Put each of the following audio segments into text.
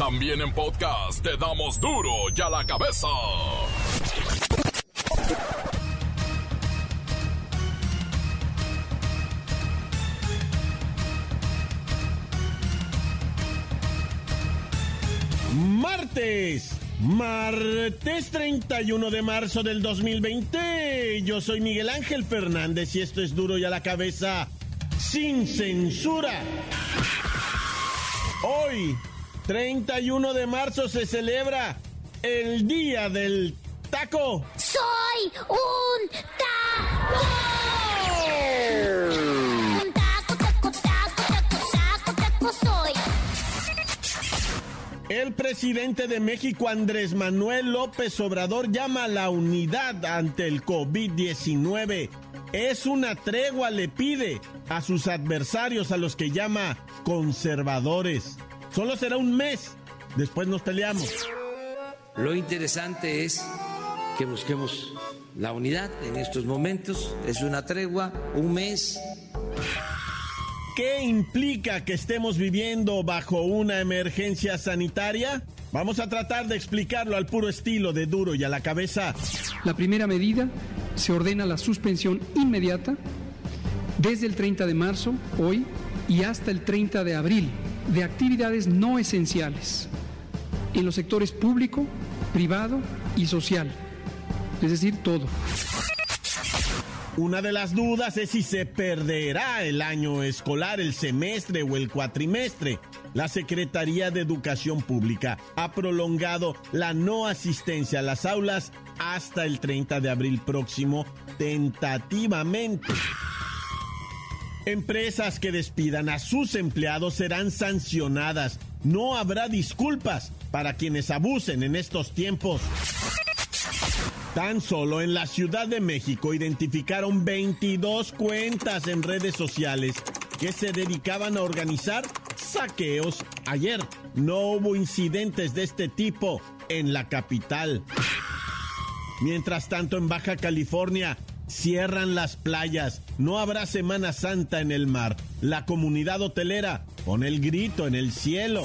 También en podcast te damos duro y a la cabeza. Martes. Martes 31 de marzo del 2020. Yo soy Miguel Ángel Fernández y esto es duro y a la cabeza sin censura. Hoy, 31 de marzo, se celebra el Día del Taco. ¡Soy un taco! Un taco, taco, taco, taco, taco, taco soy. El presidente de México, Andrés Manuel López Obrador, llama a la unidad ante el COVID-19. Es una tregua, le pide a sus adversarios, a los que llama conservadores. Solo será un mes, después nos peleamos. Lo interesante es que busquemos la unidad en estos momentos. Es una tregua, un mes. ¿Qué implica que estemos viviendo bajo una emergencia sanitaria? Vamos a tratar de explicarlo al puro estilo de duro y a la cabeza. La primera medida se ordena la suspensión inmediata desde el 30 de marzo, hoy, y hasta el 30 de abril de actividades no esenciales en los sectores público, privado y social, es decir, todo. Una de las dudas es si se perderá el año escolar, el semestre o el cuatrimestre. La Secretaría de Educación Pública ha prolongado la no asistencia a las aulas hasta el 30 de abril próximo, tentativamente. Empresas que despidan a sus empleados serán sancionadas. No habrá disculpas para quienes abusen en estos tiempos. Tan solo en la Ciudad de México identificaron 22 cuentas en redes sociales que se dedicaban a organizar saqueos. Ayer no hubo incidentes de este tipo en la capital. Mientras tanto, en Baja California cierran las playas. No habrá Semana Santa en el mar. La comunidad hotelera pone el grito en el cielo.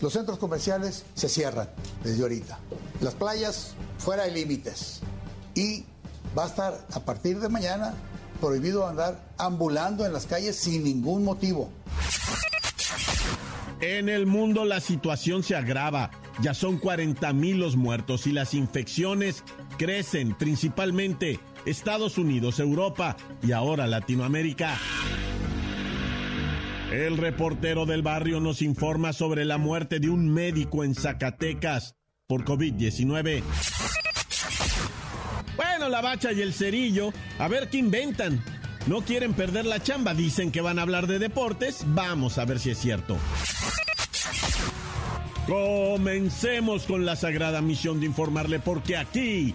Los centros comerciales se cierran desde ahorita. Las playas fuera de límites. Y va a estar a partir de mañana prohibido andar ambulando en las calles sin ningún motivo. En el mundo la situación se agrava. Ya son 40 mil los muertos y las infecciones crecen, principalmente Estados Unidos, Europa y ahora Latinoamérica. El reportero del barrio nos informa sobre la muerte de un médico en Zacatecas por COVID-19. Bueno, la bacha y el cerillo, a ver qué inventan. No quieren perder la chamba, dicen que van a hablar de deportes. Vamos a ver si es cierto. Comencemos con la sagrada misión de informarle porque aquí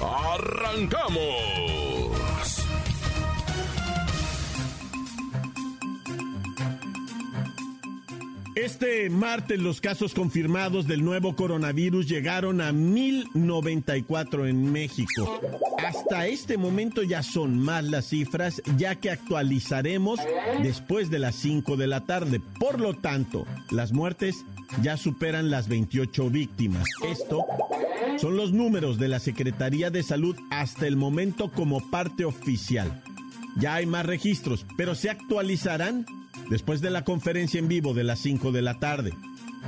¡Arrancamos! Este martes los casos confirmados del nuevo coronavirus llegaron a 1094 en México. Hasta este momento ya son más las cifras ya que actualizaremos después de las 5 de la tarde. Por lo tanto, las muertes ya superan las 28 víctimas. Esto son los números de la Secretaría de Salud hasta el momento como parte oficial. Ya hay más registros, pero se actualizarán después de la conferencia en vivo de las 5 de la tarde.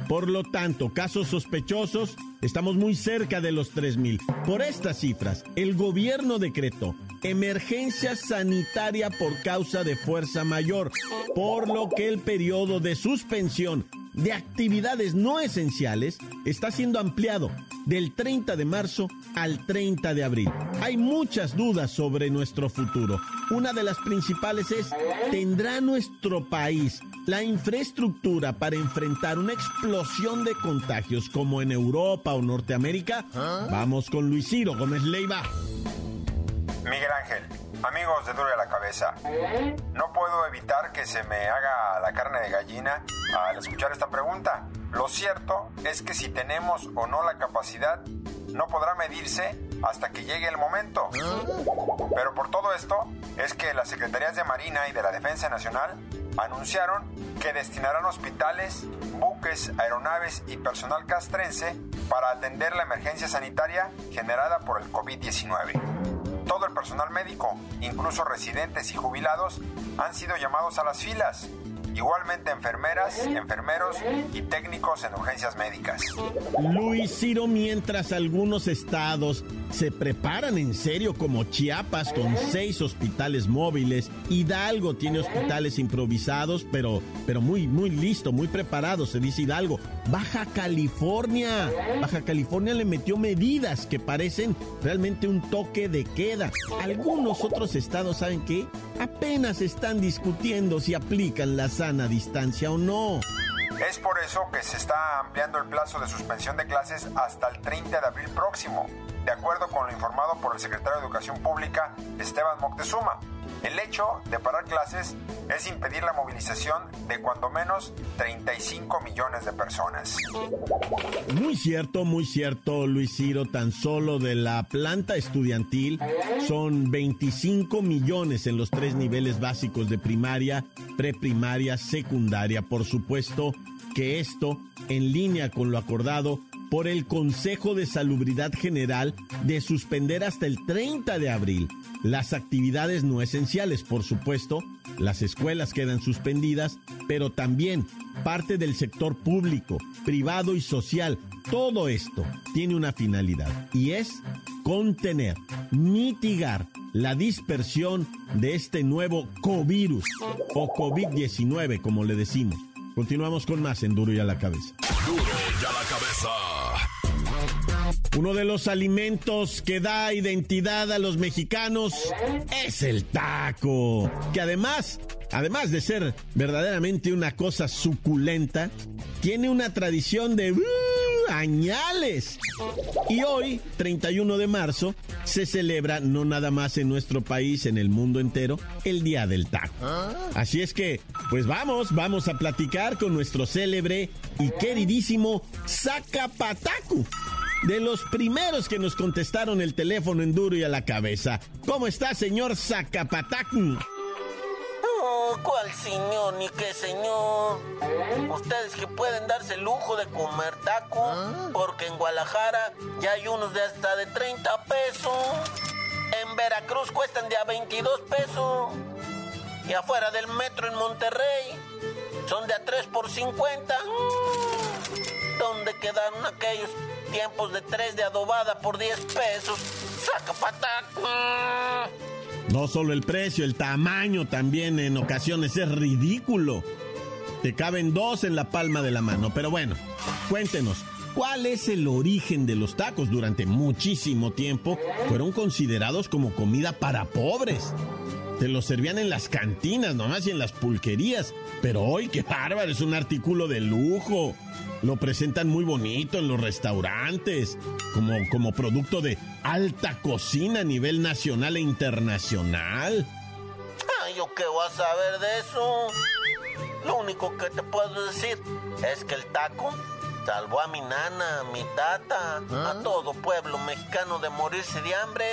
Por lo tanto, casos sospechosos, estamos muy cerca de los 3.000. Por estas cifras, el gobierno decretó emergencia sanitaria por causa de fuerza mayor, por lo que el periodo de suspensión de actividades no esenciales está siendo ampliado del 30 de marzo al 30 de abril. Hay muchas dudas sobre nuestro futuro. Una de las principales es, ¿tendrá nuestro país la infraestructura para enfrentar una explosión de contagios como en Europa o Norteamérica? Vamos con Luis Ciro Gómez Leiva. Miguel Ángel, amigos de Duro la Cabeza, no puedo evitar que se me haga la carne de gallina al escuchar esta pregunta. Lo cierto es que si tenemos o no la capacidad no podrá medirse hasta que llegue el momento. Pero por todo esto es que las Secretarías de Marina y de la Defensa Nacional anunciaron que destinarán hospitales, buques, aeronaves y personal castrense para atender la emergencia sanitaria generada por el COVID-19. Todo el personal médico, incluso residentes y jubilados, han sido llamados a las filas. Igualmente enfermeras, enfermeros y técnicos en urgencias médicas. Luis Ciro, mientras algunos estados se preparan en serio como Chiapas con seis hospitales móviles, Hidalgo tiene hospitales improvisados, pero, pero muy, muy listo, muy preparado, se dice Hidalgo. Baja California, Baja California le metió medidas que parecen realmente un toque de queda. Algunos otros estados, ¿saben qué? Apenas están discutiendo si aplican la sana distancia o no. Es por eso que se está ampliando el plazo de suspensión de clases hasta el 30 de abril próximo, de acuerdo con lo informado por el secretario de Educación Pública, Esteban Moctezuma. El hecho de parar clases es impedir la movilización de cuando menos 35 millones de personas. Muy cierto, muy cierto, Luis Ciro. Tan solo de la planta estudiantil son 25 millones en los tres niveles básicos de primaria, preprimaria, secundaria. Por supuesto que esto, en línea con lo acordado por el Consejo de Salubridad General, de suspender hasta el 30 de abril las actividades no esenciales, por supuesto, las escuelas quedan suspendidas, pero también parte del sector público, privado y social. Todo esto tiene una finalidad y es contener, mitigar la dispersión de este nuevo covirus o COVID-19, como le decimos. Continuamos con más en Duro y a la cabeza. Duro y a la cabeza. Uno de los alimentos que da identidad a los mexicanos es el taco, que además, además de ser verdaderamente una cosa suculenta, tiene una tradición de uh, añales. Y hoy, 31 de marzo, se celebra no nada más en nuestro país, en el mundo entero, el Día del Taco. Así es que, pues vamos, vamos a platicar con nuestro célebre y queridísimo Zacapatacu de los primeros que nos contestaron el teléfono en duro y a la cabeza. ¿Cómo está, señor Zacapatacu? Oh, ¿cuál señor ni qué señor? Ustedes que pueden darse el lujo de comer taco, porque en Guadalajara ya hay unos de hasta de 30 pesos. En Veracruz cuestan de a 22 pesos. Y afuera del metro en Monterrey son de a 3 por 50. ¿Dónde quedaron aquellos tiempos de 3 de adobada por 10 pesos? ¡Saca pataco! No solo el precio, el tamaño también en ocasiones es ridículo. Te caben dos en la palma de la mano. Pero bueno, cuéntenos, ¿cuál es el origen de los tacos? Durante muchísimo tiempo fueron considerados como comida para pobres. Te los servían en las cantinas nomás y en las pulquerías. Pero hoy, qué bárbaro, es un artículo de lujo. Lo presentan muy bonito en los restaurantes, como, como producto de alta cocina a nivel nacional e internacional. Ay, ¿yo qué voy a saber de eso? Lo único que te puedo decir es que el taco salvó a mi nana, a mi tata, a todo pueblo mexicano de morirse de hambre.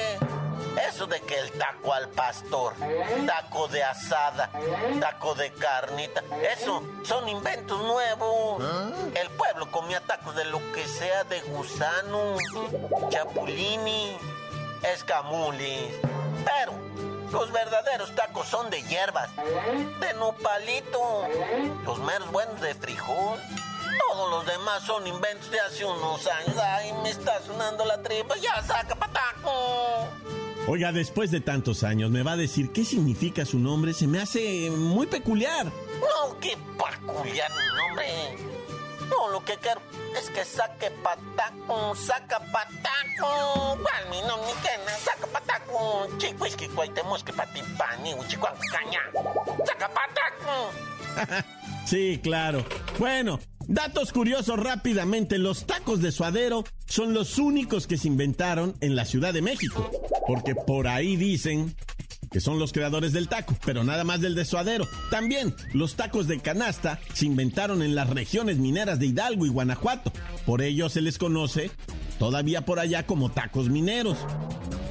Eso de que el taco al pastor, taco de asada, taco de carnita, eso son inventos nuevos. El pueblo comía tacos de lo que sea de gusano, chapulini, escamulis. Pero los verdaderos tacos son de hierbas, de nopalito, los meros buenos de frijol. Todos los demás son inventos de hace unos años. Ay, me está sonando la tripa. Ya saca pataco. Oiga, después de tantos años, ¿me va a decir qué significa su nombre? Se me hace muy peculiar. No, qué peculiar mi nombre. No, lo que quiero es que saque pataco, saca pataco. ¿Cuál mi nombre? ¿Qué? Saca pataco. Chico, es que cuaitemos que patipani, chico, caña. Saca pataco. Sí, claro. Bueno, datos curiosos rápidamente. Los tacos de suadero son los únicos que se inventaron en la Ciudad de México. Porque por ahí dicen que son los creadores del taco, pero nada más del de suadero. También los tacos de canasta se inventaron en las regiones mineras de Hidalgo y Guanajuato. Por ello se les conoce todavía por allá como tacos mineros.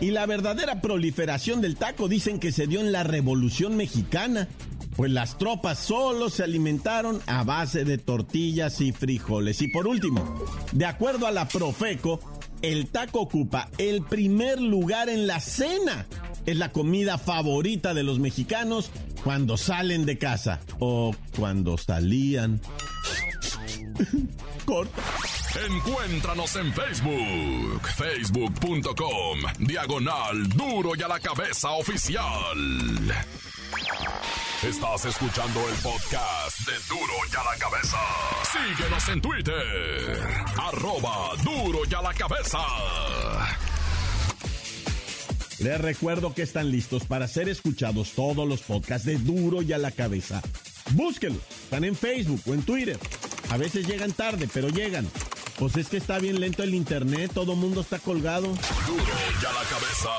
Y la verdadera proliferación del taco dicen que se dio en la Revolución Mexicana, pues las tropas solo se alimentaron a base de tortillas y frijoles. Y por último, de acuerdo a la Profeco, el taco ocupa el primer lugar en la cena. Es la comida favorita de los mexicanos cuando salen de casa o cuando salían. Corta. Encuéntranos en Facebook, facebook.com, diagonal duro y a la cabeza oficial. Estás escuchando el podcast de Duro y a la cabeza. Síguenos en Twitter, arroba duro y a la cabeza. Les recuerdo que están listos para ser escuchados todos los podcasts de Duro y a la cabeza. Búsquenlos, están en Facebook o en Twitter. A veces llegan tarde, pero llegan. Pues es que está bien lento el internet, todo mundo está colgado. Duro y a la cabeza.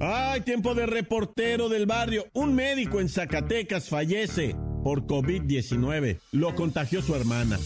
Ay, tiempo de reportero del barrio. Un médico en Zacatecas fallece por COVID-19. Lo contagió su hermana.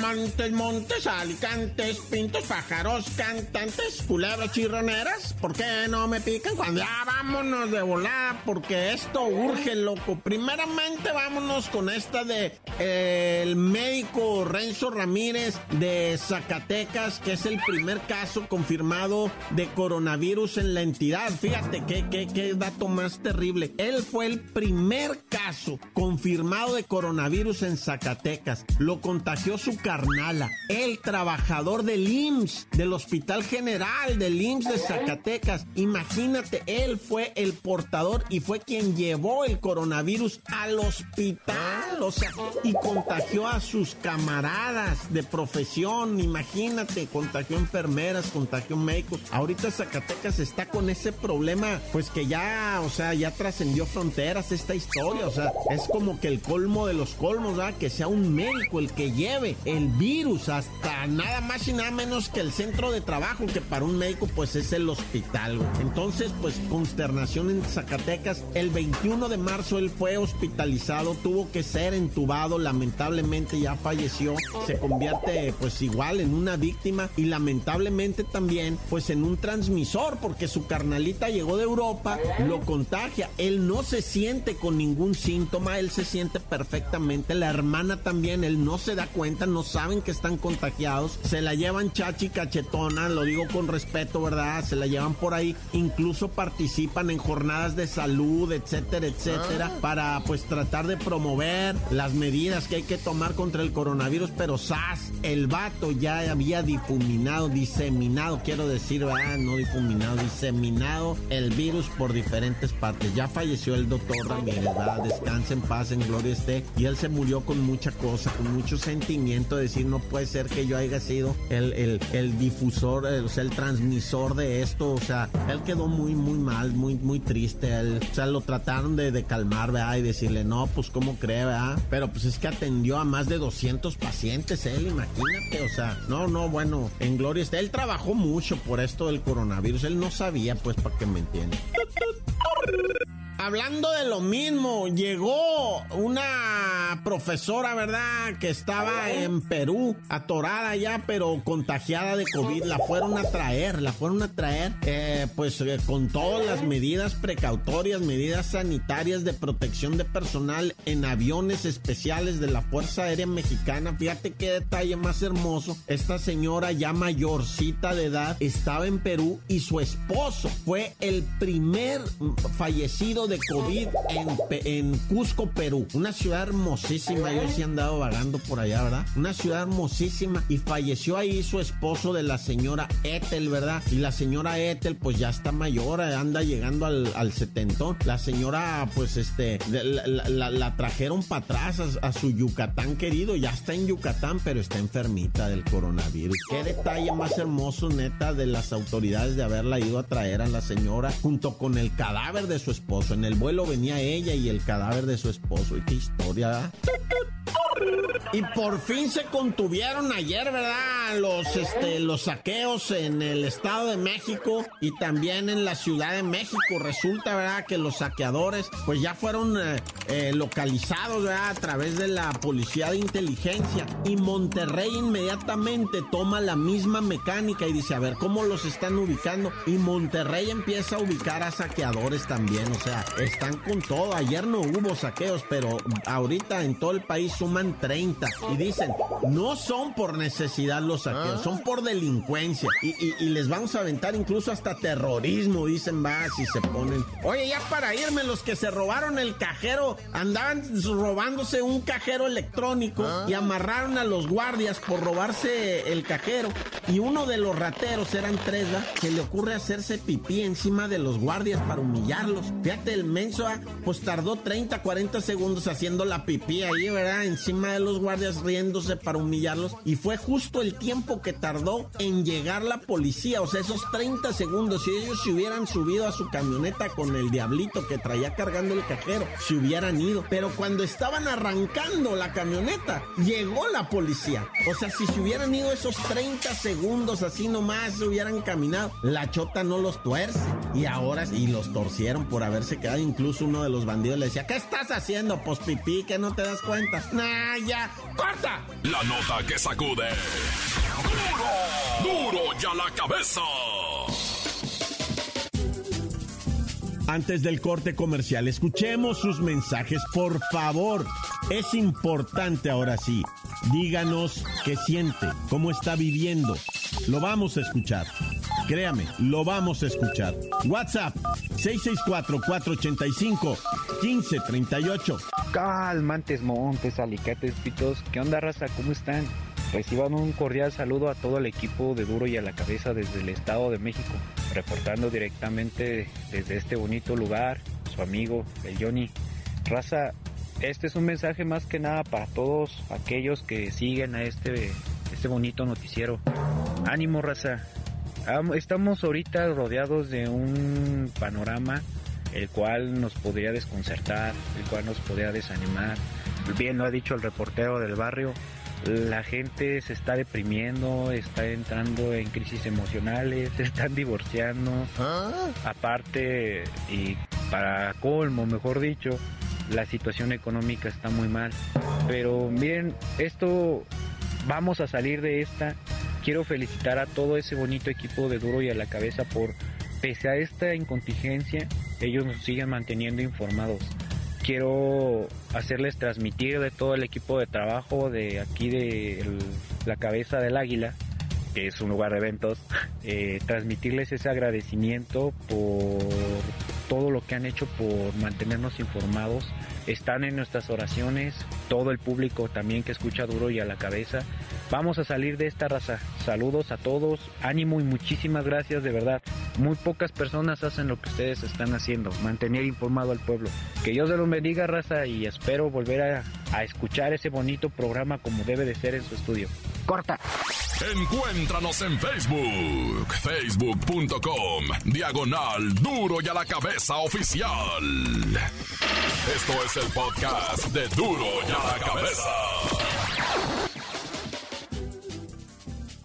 Montes, montes, alicantes, pintos, pájaros, cantantes, culebras chirroneras. ¿Por qué no me pican cuando ya vámonos de volar? Porque esto urge, loco. Primeramente vámonos con esta de eh, el médico Renzo Ramírez de Zacatecas, que es el primer caso confirmado de coronavirus en la entidad. Fíjate qué, qué, qué dato más terrible. Él fue el primer caso confirmado de coronavirus en Zacatecas. Lo contagió su carnala, el trabajador del IMSS, del Hospital General del IMSS de Zacatecas. Imagínate, él fue el portador y fue quien llevó el coronavirus al hospital, o sea, y contagió a sus camaradas de profesión. Imagínate, contagió enfermeras, contagió médicos. Ahorita Zacatecas está con ese problema, pues que ya, o sea, ya trascendió fronteras esta historia, o sea, es como que el colmo de los colmos, ¿verdad? Que sea un médico el que lleve el virus hasta nada más y nada menos que el centro de trabajo, que para un médico pues es el hospital. Entonces, pues consternación en Zacatecas. El 21 de marzo él fue hospitalizado, tuvo que ser entubado, lamentablemente ya falleció. Se convierte pues igual en una víctima y lamentablemente también pues en un transmisor porque su carnalita llegó de Europa, lo contagia. Él no se siente con ningún síntoma, él se siente perfectamente. La hermana también, él no se da cuenta, no saben que están contagiados, se la llevan chachi cachetona, lo digo con respeto, ¿verdad? Se la llevan por ahí, incluso participan en jornadas de salud, etcétera, etcétera, para pues tratar de promover las medidas que hay que tomar contra el coronavirus, pero SAS, el vato ya había difuminado, diseminado, quiero decir, ¿verdad? No difuminado, diseminado el virus por diferentes partes. Ya falleció el doctor Ramírez, ¿verdad? Descansa en paz, en gloria esté, y él se murió con mucha cosa, con mucho sentimiento de decir, no puede ser que yo haya sido el, el, el difusor, el, o sea, el transmisor de esto, o sea, él quedó muy, muy mal, muy, muy triste, él, o sea, lo trataron de, de calmar, ¿verdad? Y decirle, no, pues, ¿cómo cree, verdad? Pero pues es que atendió a más de 200 pacientes, él, imagínate, o sea, no, no, bueno, en gloria esté, él trabajó mucho por esto del coronavirus, él no sabía, pues, para que me entiendan. Hablando de lo mismo, llegó una profesora, ¿verdad? Que estaba en Perú, atorada ya, pero contagiada de COVID. La fueron a traer, la fueron a traer, eh, pues eh, con todas las medidas precautorias, medidas sanitarias de protección de personal en aviones especiales de la Fuerza Aérea Mexicana. Fíjate qué detalle más hermoso. Esta señora ya mayorcita de edad estaba en Perú y su esposo fue el primer fallecido de COVID en, Cusco, Perú. Una ciudad hermosísima. Yo sí he andado vagando por allá, ¿verdad? Una ciudad hermosísima. Y falleció ahí su esposo de la señora Ethel, ¿verdad? Y la señora Ethel, pues ya está mayor, eh, anda llegando al, al setentón. La señora, pues este, la, trajeron para atrás a su Yucatán querido. Ya está en Yucatán, pero está enfermita del coronavirus. Qué detalle más hermoso, neta, de las autoridades de haberla ido a traer a la señora junto con el cadáver de su esposo. En el vuelo venía ella y el cadáver de su esposo. Y qué historia, ¿verdad? Y por fin se contuvieron ayer, ¿verdad? Los, este, los saqueos en el Estado de México y también en la Ciudad de México. Resulta, ¿verdad? Que los saqueadores, pues ya fueron eh, eh, localizados, ¿verdad? A través de la Policía de Inteligencia. Y Monterrey inmediatamente toma la misma mecánica y dice, a ver, ¿cómo los están ubicando? Y Monterrey empieza a ubicar a saqueadores también. O sea, están con todo. Ayer no hubo saqueos, pero ahorita en todo el país suman 30. Y dicen, no son por necesidad los saqueos, son por delincuencia. Y, y- y les vamos a aventar incluso hasta terrorismo, dicen, va, si se ponen. Oye, ya para irme, los que se robaron el cajero, andaban robándose un cajero electrónico y amarraron a los guardias por robarse el cajero. Y uno de los rateros, eran tres, ¿va? Se le ocurre hacerse pipí encima de los guardias para humillarlos. Fíjate, el menso, pues tardó 30, 40 segundos haciendo la pipí ahí, ¿verdad? Encima de los guardias riéndose para humillarlos. Y fue justo el tiempo que tardó en llegar la policía. O sea, esos 30 segundos, si ellos se hubieran subido a su camioneta con el diablito que traía cargando el cajero, se hubieran ido. Pero cuando estaban arrancando la camioneta, llegó la policía. O sea, si se hubieran ido esos 30 segundos así nomás, se hubieran caminado, la chota no los tuerce. Y ahora, y los torcieron por haberse quedado. Incluso uno de los bandidos le decía, ¿qué estás haciendo? Pues pipí, que no te das cuenta. Nah, ya, corta. La nota que sacude. ¡Duro! ¡Duro ya la cabeza! Antes del corte comercial, escuchemos sus mensajes, por favor. Es importante ahora sí. Díganos qué siente, cómo está viviendo. Lo vamos a escuchar. Créame, lo vamos a escuchar. WhatsApp 664-485-1538. Calmantes, montes, alicates, pitos. ¿Qué onda, raza? ¿Cómo están? Reciban un cordial saludo a todo el equipo de Duro y a la Cabeza desde el Estado de México, reportando directamente desde este bonito lugar, su amigo, el Johnny. Raza, este es un mensaje más que nada para todos aquellos que siguen a este, este bonito noticiero. Ánimo, raza. Am- Estamos ahorita rodeados de un panorama el cual nos podría desconcertar, el cual nos podría desanimar. Bien lo ha dicho el reportero del barrio, la gente se está deprimiendo, está entrando en crisis emocionales, se están divorciando. Aparte, y para colmo, mejor dicho, la situación económica está muy mal. Pero miren, esto vamos a salir de esta. Quiero felicitar a todo ese bonito equipo de Duro y a la Cabeza por, pese a esta incontingencia, ellos nos siguen manteniendo informados. Quiero hacerles transmitir de todo el equipo de trabajo de aquí de la Cabeza del Águila, que es un lugar de eventos, eh, transmitirles ese agradecimiento por todo lo que han hecho por mantenernos informados. Están en nuestras oraciones, todo el público también que escucha duro y a la cabeza. Vamos a salir de esta raza. Saludos a todos, ánimo y muchísimas gracias de verdad. Muy pocas personas hacen lo que ustedes están haciendo, mantener informado al pueblo. Que Dios se los bendiga raza y espero volver a, a escuchar ese bonito programa como debe de ser en su estudio. Corta. Encuéntranos en Facebook, facebook.com, diagonal duro y a la cabeza oficial. Esto es el podcast de duro y a la cabeza.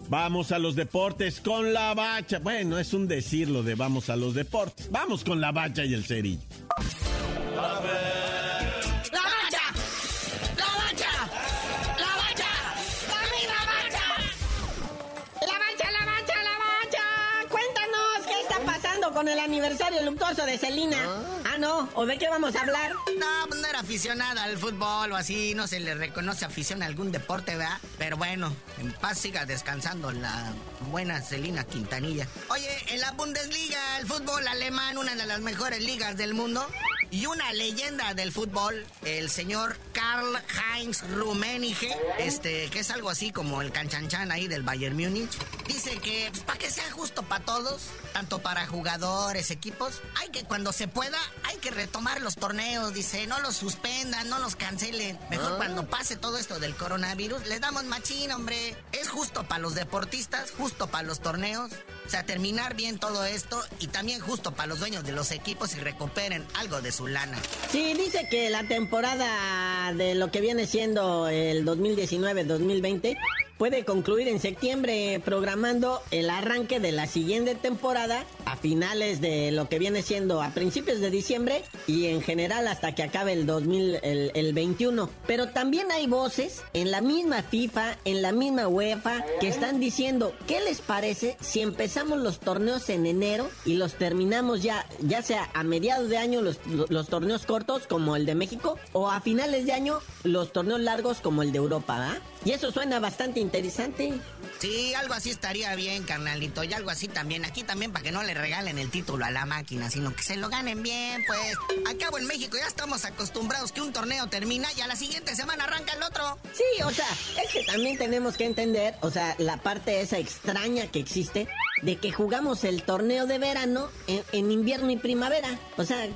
Vamos a los deportes con la bacha. Bueno, es un decir lo de vamos a los deportes. Vamos con la bacha y el cerillo. ¡La aniversario luctuoso de Celina. Ah, no, ¿o de qué vamos a hablar? No, pues no era aficionada al fútbol o así, no se le reconoce afición a algún deporte, ¿verdad? Pero bueno, en paz siga descansando la buena Celina Quintanilla. Oye, en la Bundesliga, el fútbol alemán, una de las mejores ligas del mundo, Y una leyenda del fútbol, el señor Karl Heinz Rummenigge, este, que es algo así como el canchanchan ahí del Bayern Múnich, dice que pues, para que sea justo para todos, tanto para jugadores, equipos, hay que cuando se pueda, hay que retomar los torneos, dice, no los suspendan, no los cancelen. Mejor cuando pase todo esto del coronavirus, les damos machín, hombre. Es justo para los deportistas, justo para los torneos. O sea, terminar bien todo esto y también justo para los dueños de los equipos y recuperen algo de su lana. Sí, dice que la temporada de lo que viene siendo el 2019-2020 puede concluir en septiembre programando el arranque de la siguiente temporada a finales de lo que viene siendo a principios de diciembre y en general hasta que acabe el 2021. Pero también hay voces en la misma FIFA, en la misma UEFA que están diciendo, ¿qué les parece si empezamos los torneos en enero y los terminamos ya, ya sea a mediados de año los, los torneos cortos como el de México o a finales de año los torneos largos como el de Europa. Y eso suena bastante interesante. Sí, algo así estaría bien, carnalito. Y algo así también. Aquí también para que no le regalen el título a la máquina, sino que se lo ganen bien, pues. Acabo en México ya estamos acostumbrados que un torneo termina y a la siguiente semana arranca el otro. Sí, o sea, es que también tenemos que entender, o sea, la parte esa extraña que existe de que jugamos el torneo de verano en, invierno y primavera. O sea,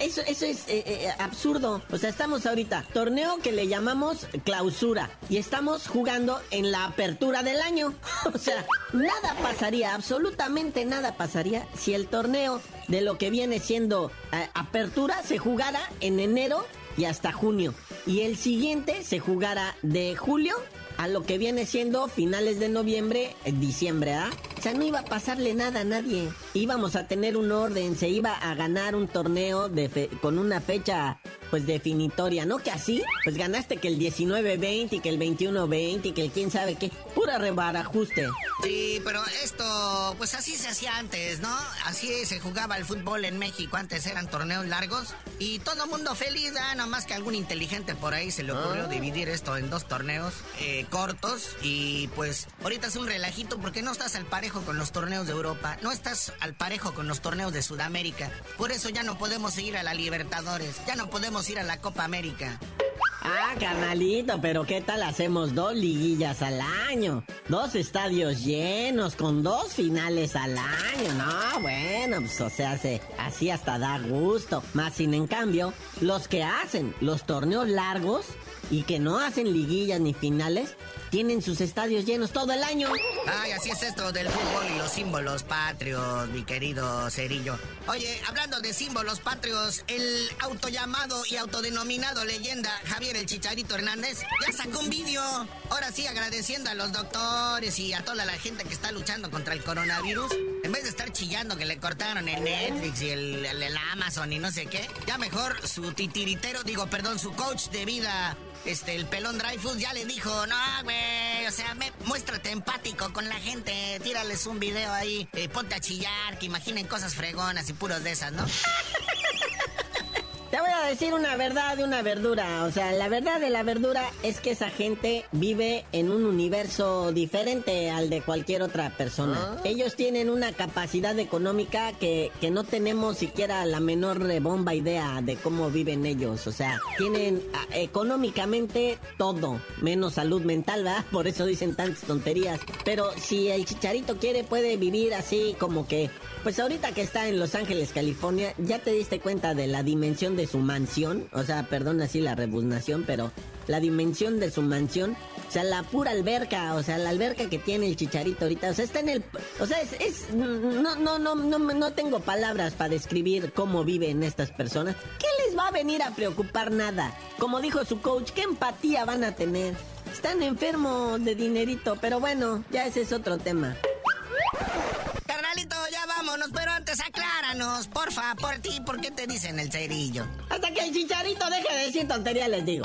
eso, eso es eh, eh, absurdo. O sea, estamos ahorita, torneo que le llamamos clausura. Y estamos jugando en la apertura del año. o sea, nada pasaría, absolutamente nada pasaría si el torneo de lo que viene siendo eh, apertura se jugara en enero y hasta junio. Y el siguiente se jugara de julio a lo que viene siendo finales de noviembre, diciembre, ¿ah? O sea, no iba a pasarle nada a nadie. Íbamos a tener un orden, se iba a ganar un torneo de con una fecha pues definitoria, ¿no? Que así, pues ganaste que el 19-20 y que el 21-20 y que el quién sabe qué. Pura rebarajuste. Sí, pero esto, pues así se hacía antes, ¿no? Así se jugaba el fútbol en México. Antes eran torneos largos y todo mundo feliz, ¿ah? Nada más que algún inteligente por ahí se le ocurrió ah. dividir esto en dos torneos eh, cortos. Y pues ahorita es un relajito porque no estás al parejo con los torneos de Europa, no estás al parejo con los torneos de Sudamérica. Por eso ya no podemos seguir a la Libertadores, ya no podemos ir a la Copa América. Ah, carnalito, pero ¿qué tal hacemos dos liguillas al año? Dos estadios llenos con dos finales al año. No, bueno, pues o sea, se, así hasta da gusto. Más sin en cambio, los que hacen los torneos largos y que no hacen liguillas ni finales, tienen sus estadios llenos todo el año. Ay, así es esto del fútbol y los símbolos patrios, mi querido Cerillo. Oye, hablando de símbolos patrios, el autollamado y autodenominado leyenda Javier el Chicharito Hernández ya sacó un vídeo. Ahora sí, agradeciendo a los doctores y a toda la gente que está luchando contra el coronavirus. En vez de estar chillando que le cortaron el Netflix y el, Amazon y no sé qué, ya mejor su titiritero, digo, perdón, su coach de vida este, el pelón Dreyfus ya le dijo, no, güey, o sea, muéstrate empático con la gente, tírales un video ahí, eh, ponte a chillar, que imaginen cosas fregonas y puros de esas, ¿no? A decir una verdad de una verdura. O sea, la verdad de la verdura es que esa gente vive en un universo diferente al de cualquier otra persona. Ah. Ellos tienen una capacidad económica que, que no tenemos siquiera la menor bomba idea de cómo viven ellos. O sea, tienen ah, económicamente todo, menos salud mental, ¿verdad? Por eso dicen tantas tonterías. Pero si el chicharito quiere, puede vivir así como que pues ahorita que está en Los Ángeles, California, ya te diste cuenta de la dimensión de su mansión. O sea, perdón así la rebusnación, pero la dimensión de su mansión. O sea, la pura alberca, o sea, la alberca que tiene el chicharito ahorita. O sea, está en el. O sea, es. es no, no, no, no, no tengo palabras para describir cómo viven estas personas. ¿Qué les va a venir a preocupar nada? Como dijo su coach, ¿qué empatía van a tener? Están enfermos de dinerito, pero bueno, ya ese es otro tema hermanos. Porfa, por ti, ¿por qué te dicen el cerillo? Hasta que el chicharito deje de decir tonterías, les digo.